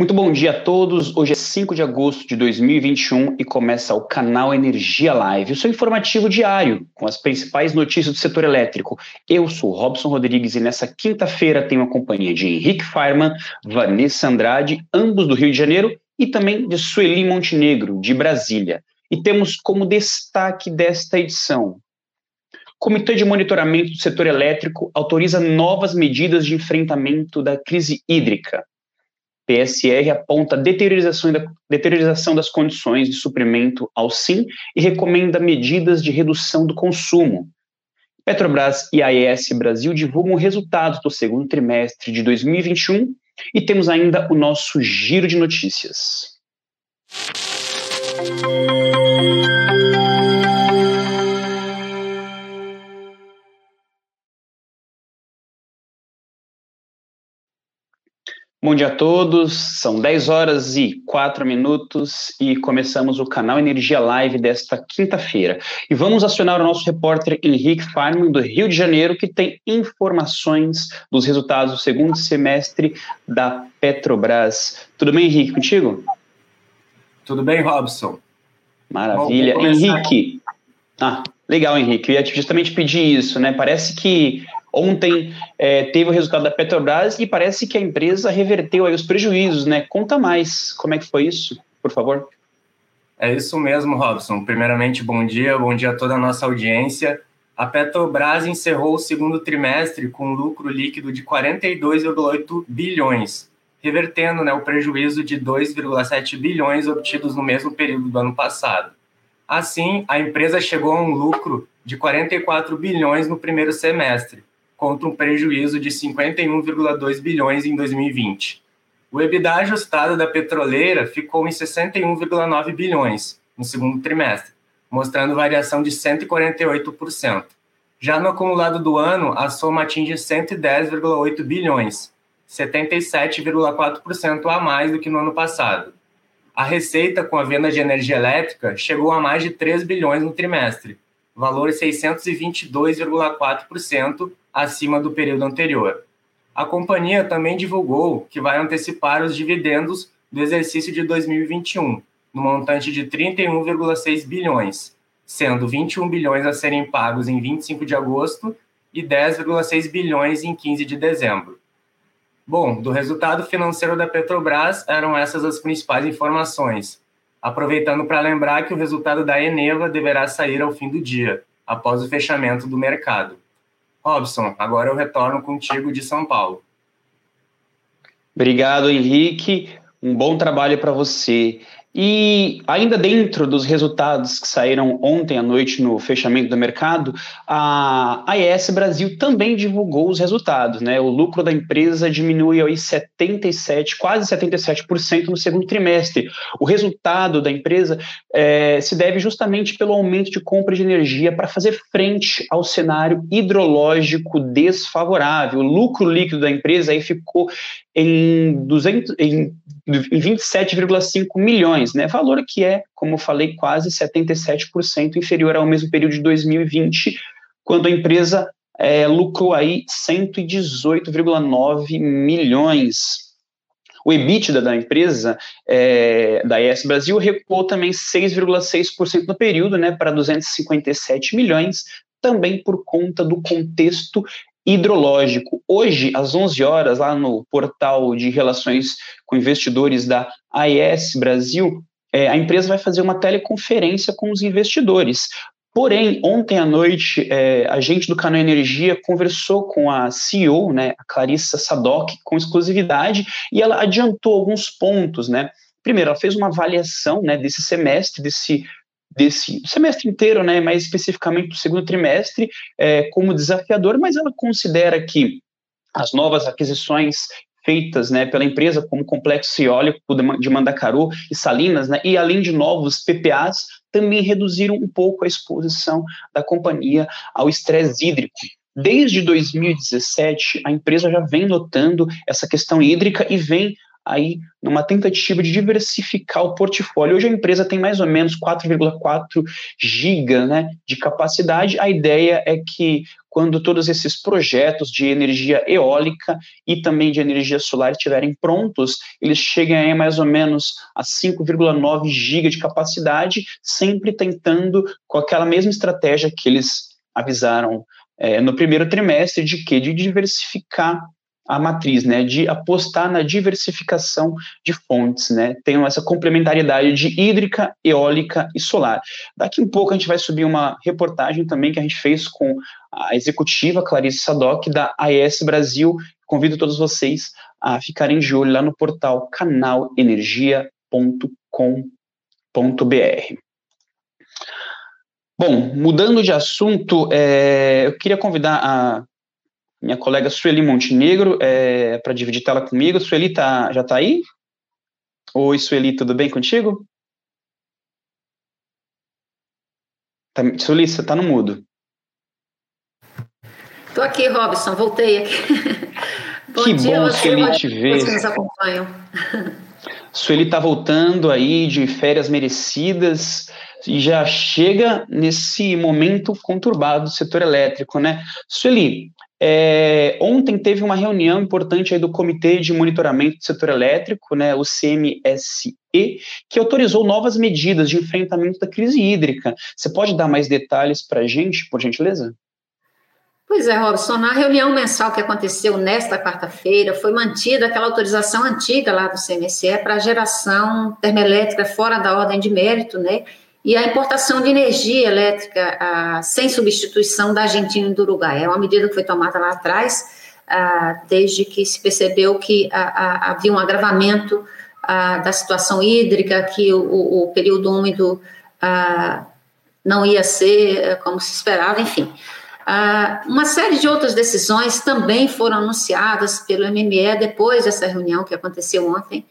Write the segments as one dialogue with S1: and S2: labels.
S1: Muito bom dia a todos. Hoje é 5 de agosto de 2021 e começa o canal Energia Live, o seu informativo diário com as principais notícias do setor elétrico. Eu sou Robson Rodrigues e nessa quinta-feira tenho a companhia de Henrique Farman, Vanessa Andrade, ambos do Rio de Janeiro, e também de Sueli Montenegro, de Brasília. E temos como destaque desta edição Comitê de Monitoramento do Setor Elétrico autoriza novas medidas de enfrentamento da crise hídrica. PSR aponta deteriorização, da, deteriorização das condições de suprimento ao SIM e recomenda medidas de redução do consumo. Petrobras e AES Brasil divulgam resultados do segundo trimestre de 2021 e temos ainda o nosso giro de notícias. Bom dia a todos, são 10 horas e 4 minutos e começamos o canal Energia Live desta quinta-feira. E vamos acionar o nosso repórter Henrique Farman, do Rio de Janeiro, que tem informações dos resultados do segundo semestre da Petrobras. Tudo bem, Henrique, contigo?
S2: Tudo bem, Robson.
S1: Maravilha. Bom, Henrique. Ah, legal, Henrique. Eu ia justamente pedir isso, né? Parece que Ontem é, teve o resultado da Petrobras e parece que a empresa reverteu aí os prejuízos, né? Conta mais, como é que foi isso, por favor?
S2: É isso mesmo, Robson. Primeiramente, bom dia, bom dia a toda a nossa audiência. A Petrobras encerrou o segundo trimestre com um lucro líquido de 42,8 bilhões, revertendo né, o prejuízo de 2,7 bilhões obtidos no mesmo período do ano passado. Assim, a empresa chegou a um lucro de 44 bilhões no primeiro semestre, contra um prejuízo de 51,2 bilhões em 2020. O EBITDA ajustado da petroleira ficou em 61,9 bilhões no segundo trimestre, mostrando variação de 148%. Já no acumulado do ano, a soma atinge 110,8 bilhões, 77,4% a mais do que no ano passado. A receita com a venda de energia elétrica chegou a mais de 3 bilhões no trimestre, valor 622,4% acima do período anterior. A companhia também divulgou que vai antecipar os dividendos do exercício de 2021, no montante de 31,6 bilhões, sendo 21 bilhões a serem pagos em 25 de agosto e 10,6 bilhões em 15 de dezembro. Bom, do resultado financeiro da Petrobras eram essas as principais informações. Aproveitando para lembrar que o resultado da Eneva deverá sair ao fim do dia, após o fechamento do mercado. Robson, agora eu retorno contigo de São Paulo.
S1: Obrigado, Henrique. Um bom trabalho para você. E ainda dentro dos resultados que saíram ontem à noite no fechamento do mercado, a AES Brasil também divulgou os resultados, né? O lucro da empresa diminuiu aí 77, quase 77% no segundo trimestre. O resultado da empresa é, se deve justamente pelo aumento de compra de energia para fazer frente ao cenário hidrológico desfavorável. O lucro líquido da empresa aí ficou em, 200, em, em 27,5 milhões, né? Valor que é, como eu falei, quase 77% inferior ao mesmo período de 2020, quando a empresa é, lucrou aí 118,9 milhões. O EBITDA da empresa, é, da ES Brasil, recuou também 6,6% no período, né, para 257 milhões, também por conta do contexto hidrológico. Hoje, às 11 horas, lá no portal de relações com investidores da AES Brasil, é, a empresa vai fazer uma teleconferência com os investidores. Porém, ontem à noite, é, a gente do Canal Energia conversou com a CEO, né, a Clarissa Sadoc, com exclusividade, e ela adiantou alguns pontos, né? Primeiro, ela fez uma avaliação né, desse semestre, desse desse semestre inteiro, né, mais especificamente do segundo trimestre, é, como desafiador, mas ela considera que as novas aquisições feitas né, pela empresa, como Complexo Eólico de Mandacaru e Salinas, né, e além de novos PPAs, também reduziram um pouco a exposição da companhia ao estresse hídrico. Desde 2017, a empresa já vem notando essa questão hídrica e vem aí numa tentativa de diversificar o portfólio. Hoje a empresa tem mais ou menos 4,4 GB né, de capacidade. A ideia é que quando todos esses projetos de energia eólica e também de energia solar estiverem prontos, eles cheguem mais ou menos a 5,9 GB de capacidade, sempre tentando com aquela mesma estratégia que eles avisaram é, no primeiro trimestre de que de diversificar a matriz, né, de apostar na diversificação de fontes, né, tem essa complementariedade de hídrica, eólica e solar. Daqui um pouco a gente vai subir uma reportagem também que a gente fez com a executiva Clarice Sadoc da AES Brasil. Convido todos vocês a ficarem de olho lá no portal canalenergia.com.br. Bom, mudando de assunto, é, eu queria convidar a minha colega Sueli Montenegro é, para dividir tela comigo. Sueli tá, já está aí? Oi, Sueli, tudo bem contigo? Tá, Sueli, você está no mudo.
S3: Estou aqui, Robson, voltei aqui.
S1: bom que dia, bom, Sueli, te ver.
S3: Que nos acompanham.
S1: Sueli está voltando aí de férias merecidas e já chega nesse momento conturbado do setor elétrico, né? Sueli, é, ontem teve uma reunião importante do Comitê de Monitoramento do Setor Elétrico, né, o CMSE, que autorizou novas medidas de enfrentamento da crise hídrica. Você pode dar mais detalhes para a gente, por gentileza?
S3: Pois é, Robson, na reunião mensal que aconteceu nesta quarta-feira, foi mantida aquela autorização antiga lá do CMSE para geração termoelétrica fora da ordem de mérito, né? E a importação de energia elétrica ah, sem substituição da Argentina e do Uruguai. É uma medida que foi tomada lá atrás, ah, desde que se percebeu que ah, havia um agravamento da situação hídrica, que o, o período úmido não ia ser eh, como se esperava, enfim. uma série de outras decisões também foram anunciadas pelo MME depois dessa reunião que aconteceu ontem,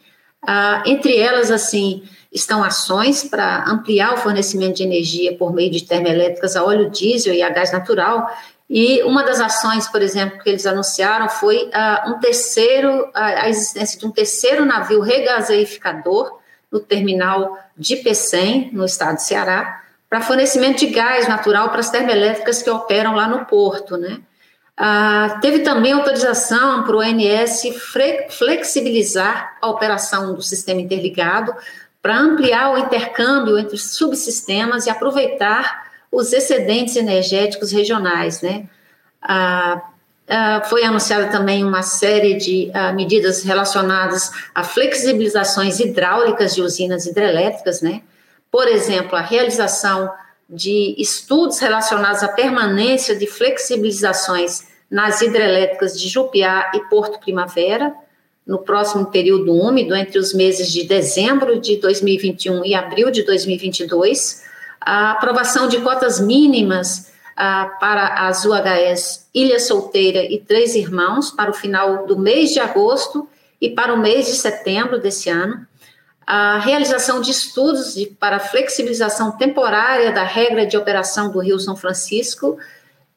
S3: entre elas, assim, estão ações para ampliar o fornecimento de energia por meio de termoelétricas a óleo diesel e a gás natural. E uma das ações, por exemplo, que eles anunciaram foi uh, um terceiro, a existência de um terceiro navio regaseificador no terminal de Pecém, no estado de Ceará, para fornecimento de gás natural para as termoelétricas que operam lá no porto, né? Uh, teve também autorização para o ONS flexibilizar a operação do sistema interligado para ampliar o intercâmbio entre subsistemas e aproveitar os excedentes energéticos regionais, né? Ah, ah, foi anunciada também uma série de ah, medidas relacionadas a flexibilizações hidráulicas de usinas hidrelétricas, né? Por exemplo, a realização de estudos relacionados à permanência de flexibilizações nas hidrelétricas de Jupiá e Porto Primavera, no próximo período úmido, entre os meses de dezembro de 2021 e abril de 2022, a aprovação de cotas mínimas ah, para as UHS Ilha Solteira e Três Irmãos para o final do mês de agosto e para o mês de setembro desse ano, a realização de estudos de, para flexibilização temporária da regra de operação do Rio São Francisco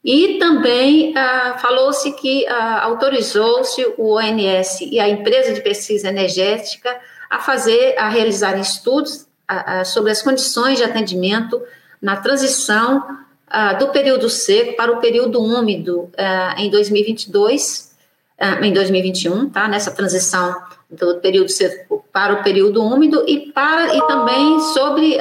S3: e também ah, falou-se que ah, autorizou-se o ONS e a empresa de pesquisa energética a fazer, a realizar estudos ah, sobre as condições de atendimento na transição do período seco para o período úmido em 2022, em 2021, tá? Nessa transição do período seco para o período úmido e para e também sobre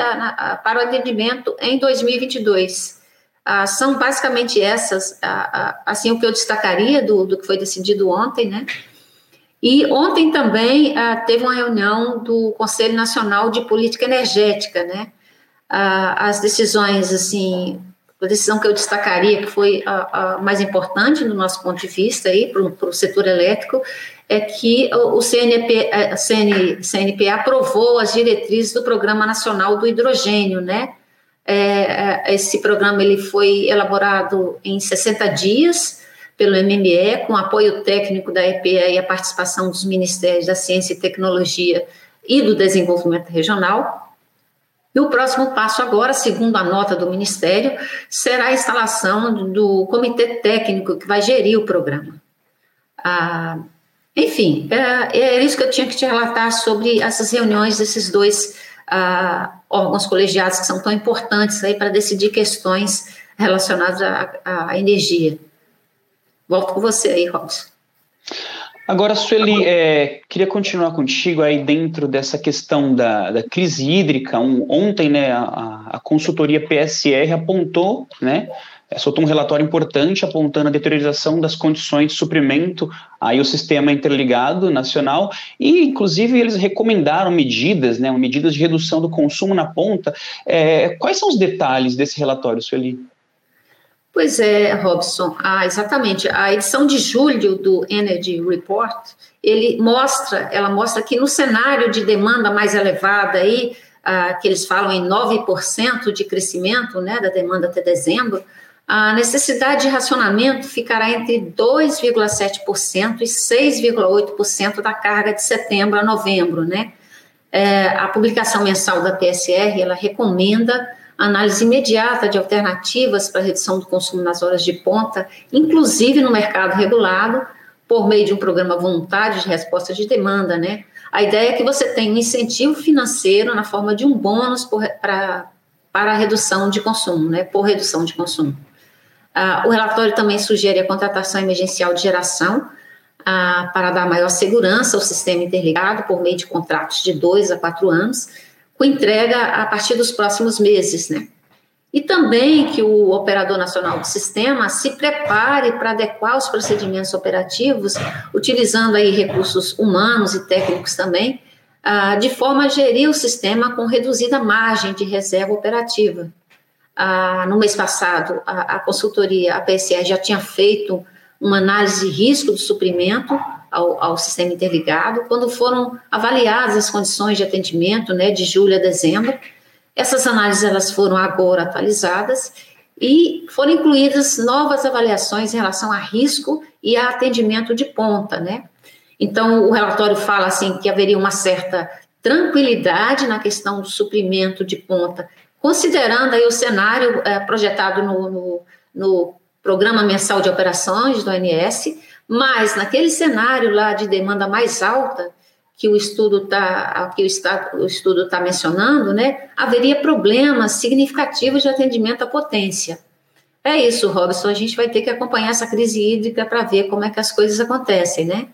S3: para o atendimento em 2022. Ah, são basicamente essas, ah, ah, assim, o que eu destacaria do, do que foi decidido ontem, né? E ontem também ah, teve uma reunião do Conselho Nacional de Política Energética, né? Ah, as decisões, assim, a decisão que eu destacaria, que foi a, a mais importante do nosso ponto de vista aí para o setor elétrico, é que o CNP, a CN, CNP aprovou as diretrizes do Programa Nacional do Hidrogênio, né? É, é, esse programa ele foi elaborado em 60 dias pelo MME, com apoio técnico da EPA e a participação dos Ministérios da Ciência e Tecnologia e do Desenvolvimento Regional. E o próximo passo agora, segundo a nota do Ministério, será a instalação do comitê técnico que vai gerir o programa. Ah, Enfim, é, é isso que eu tinha que te relatar sobre essas reuniões desses dois uh, órgãos colegiados que são tão importantes aí para decidir questões relacionadas à, à energia. Volto com você aí, Robson.
S1: Agora, Sueli, é, queria continuar contigo aí dentro dessa questão da, da crise hídrica. Um, ontem, né, a, a, consultoria PSR apontou, né, soltou um relatório importante apontando a deterioração das condições de suprimento aí o sistema interligado nacional e, inclusive, eles recomendaram medidas, né, medidas de redução do consumo na ponta. É, quais são os detalhes desse relatório, Sueli?
S3: Pois é, Robson, ah, exatamente. A edição de julho do Energy Report, ele mostra, ela mostra que no cenário de demanda mais elevada aí, ah, que eles falam em 9% de crescimento, né, da demanda até dezembro, a necessidade de racionamento ficará entre 2,7% e 6,8% da carga de setembro a novembro, né? É, a publicação mensal da PSR, ela recomenda análise imediata de alternativas para redução do consumo nas horas de ponta, inclusive no mercado regulado, por meio de um programa voluntário de resposta de demanda, né? A ideia é que você tenha um incentivo financeiro na forma de um bônus para a redução de consumo, né? Por redução de consumo. Ah, o relatório também sugere a contratação emergencial de geração ah, para dar maior segurança ao sistema interligado por meio de contratos de dois a quatro anos, com entrega a partir dos próximos meses, né? E também que o operador nacional do sistema se prepare para adequar os procedimentos operativos, utilizando aí recursos humanos e técnicos também, ah, de forma a gerir o sistema com reduzida margem de reserva operativa. Ah, no mês passado, a, a consultoria, a PSE, já tinha feito uma análise de risco do suprimento ao, ao, sistema interligado, quando foram avaliadas as condições de atendimento, né, de julho a dezembro. Essas análises elas foram agora atualizadas e foram incluídas novas avaliações em relação a risco e a atendimento de ponta, né? Então, o relatório fala assim que haveria uma certa tranquilidade na questão do suprimento de ponta, considerando aí o cenário é, projetado no, no, no Programa Mensal de Operações do ONS, mas naquele cenário lá de demanda mais alta que o estudo está que o, está, o estudo está mencionando, né, haveria problemas significativos de atendimento à potência. É isso, Robson. A gente vai ter que acompanhar essa crise hídrica para ver como é que as coisas acontecem, né?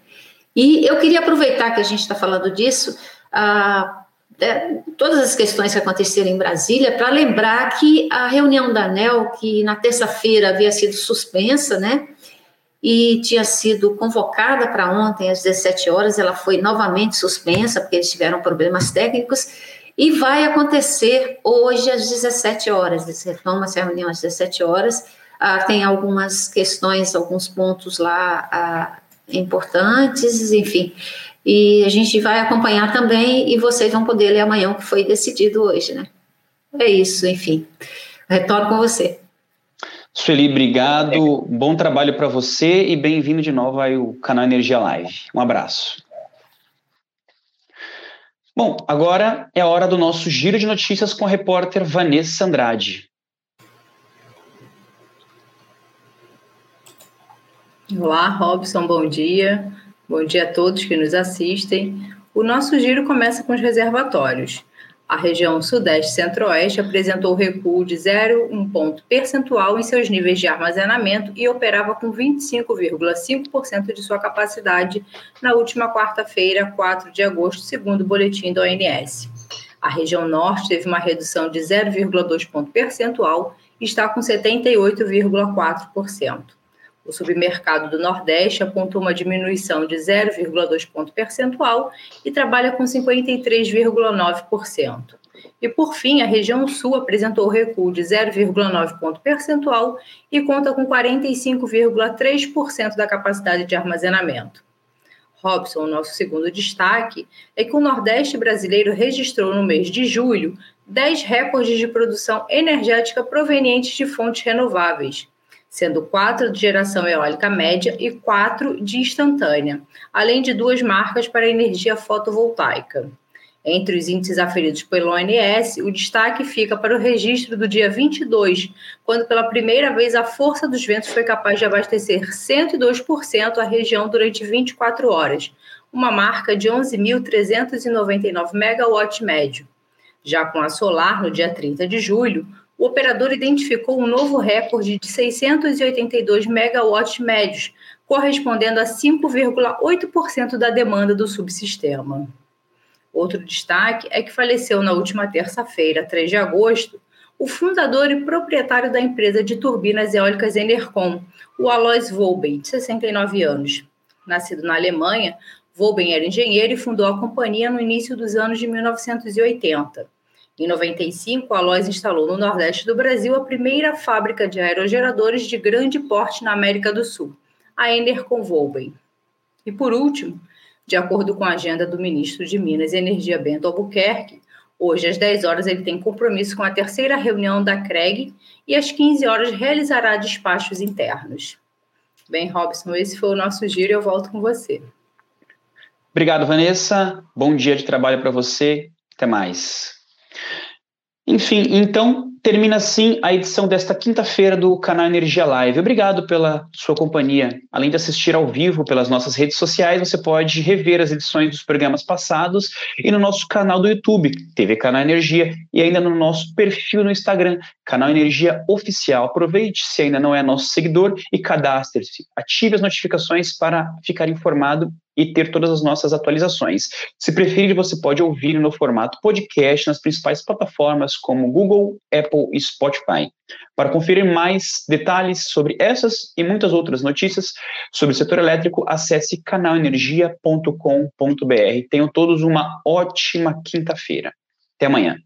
S3: E eu queria aproveitar que a gente está falando disso, ah, é, todas as questões que aconteceram em Brasília, para lembrar que a reunião da ANEL, que na terça-feira havia sido suspensa, né? e tinha sido convocada para ontem às 17 horas, ela foi novamente suspensa porque eles tiveram problemas técnicos e vai acontecer hoje às 17 horas. Eles retomam essa reunião às 17 horas. Ah, tem algumas questões, alguns pontos lá ah, importantes, enfim. E a gente vai acompanhar também e vocês vão poder ler amanhã o que foi decidido hoje, né? É isso, enfim. Retorno com você.
S1: Sueli, obrigado. Bom trabalho para você e bem-vindo de novo ao canal Energia Live. Um abraço. Bom, agora é a hora do nosso giro de notícias com a repórter Vanessa Andrade.
S4: Olá, Robson, bom dia. Bom dia a todos que nos assistem. O nosso giro começa com os reservatórios. A região Sudeste Centro-Oeste apresentou recuo de 0,1 ponto percentual em seus níveis de armazenamento e operava com 25,5% de sua capacidade na última quarta-feira, 4 de agosto, segundo o boletim da ONS. A região Norte teve uma redução de 0,2 ponto percentual e está com 78,4%. O submercado do Nordeste apontou uma diminuição de 0,2 ponto percentual e trabalha com 53,9%. E por fim, a região Sul apresentou recuo de 0,9 ponto percentual e conta com 45,3% da capacidade de armazenamento. Robson, nosso segundo destaque, é que o Nordeste brasileiro registrou no mês de julho 10 recordes de produção energética provenientes de fontes renováveis, sendo quatro de geração eólica média e quatro de instantânea, além de duas marcas para energia fotovoltaica. Entre os índices aferidos pelo ONS, o destaque fica para o registro do dia 22, quando pela primeira vez a força dos ventos foi capaz de abastecer 102% a região durante 24 horas, uma marca de 11.399 megawatts médio. Já com a solar, no dia 30 de julho, o operador identificou um novo recorde de 682 megawatts médios, correspondendo a 5,8% da demanda do subsistema. Outro destaque é que faleceu na última terça-feira, 3 de agosto, o fundador e proprietário da empresa de turbinas eólicas Enercon, o Alois Volben, de 69 anos. Nascido na Alemanha, Volben era engenheiro e fundou a companhia no início dos anos de 1980. Em 95, a Alois instalou no Nordeste do Brasil a primeira fábrica de aerogeradores de grande porte na América do Sul, a Enercon Volben. E por último, de acordo com a agenda do ministro de Minas e Energia Bento Albuquerque, hoje às 10 horas ele tem compromisso com a terceira reunião da CREG e às 15 horas realizará despachos internos. Bem, Robson, esse foi o nosso giro e eu volto com você.
S1: Obrigado, Vanessa. Bom dia de trabalho para você. Até mais. Enfim, então termina assim a edição desta quinta-feira do canal Energia Live. Obrigado pela sua companhia. Além de assistir ao vivo pelas nossas redes sociais, você pode rever as edições dos programas passados e no nosso canal do YouTube, TV Canal Energia, e ainda no nosso perfil no Instagram, Canal Energia Oficial. Aproveite se ainda não é nosso seguidor e cadastre-se. Ative as notificações para ficar informado e ter todas as nossas atualizações. Se preferir, você pode ouvir no formato podcast nas principais plataformas como Google, Apple e Spotify. Para conferir mais detalhes sobre essas e muitas outras notícias sobre o setor elétrico, acesse canalenergia.com.br. Tenham todos uma ótima quinta-feira. Até amanhã.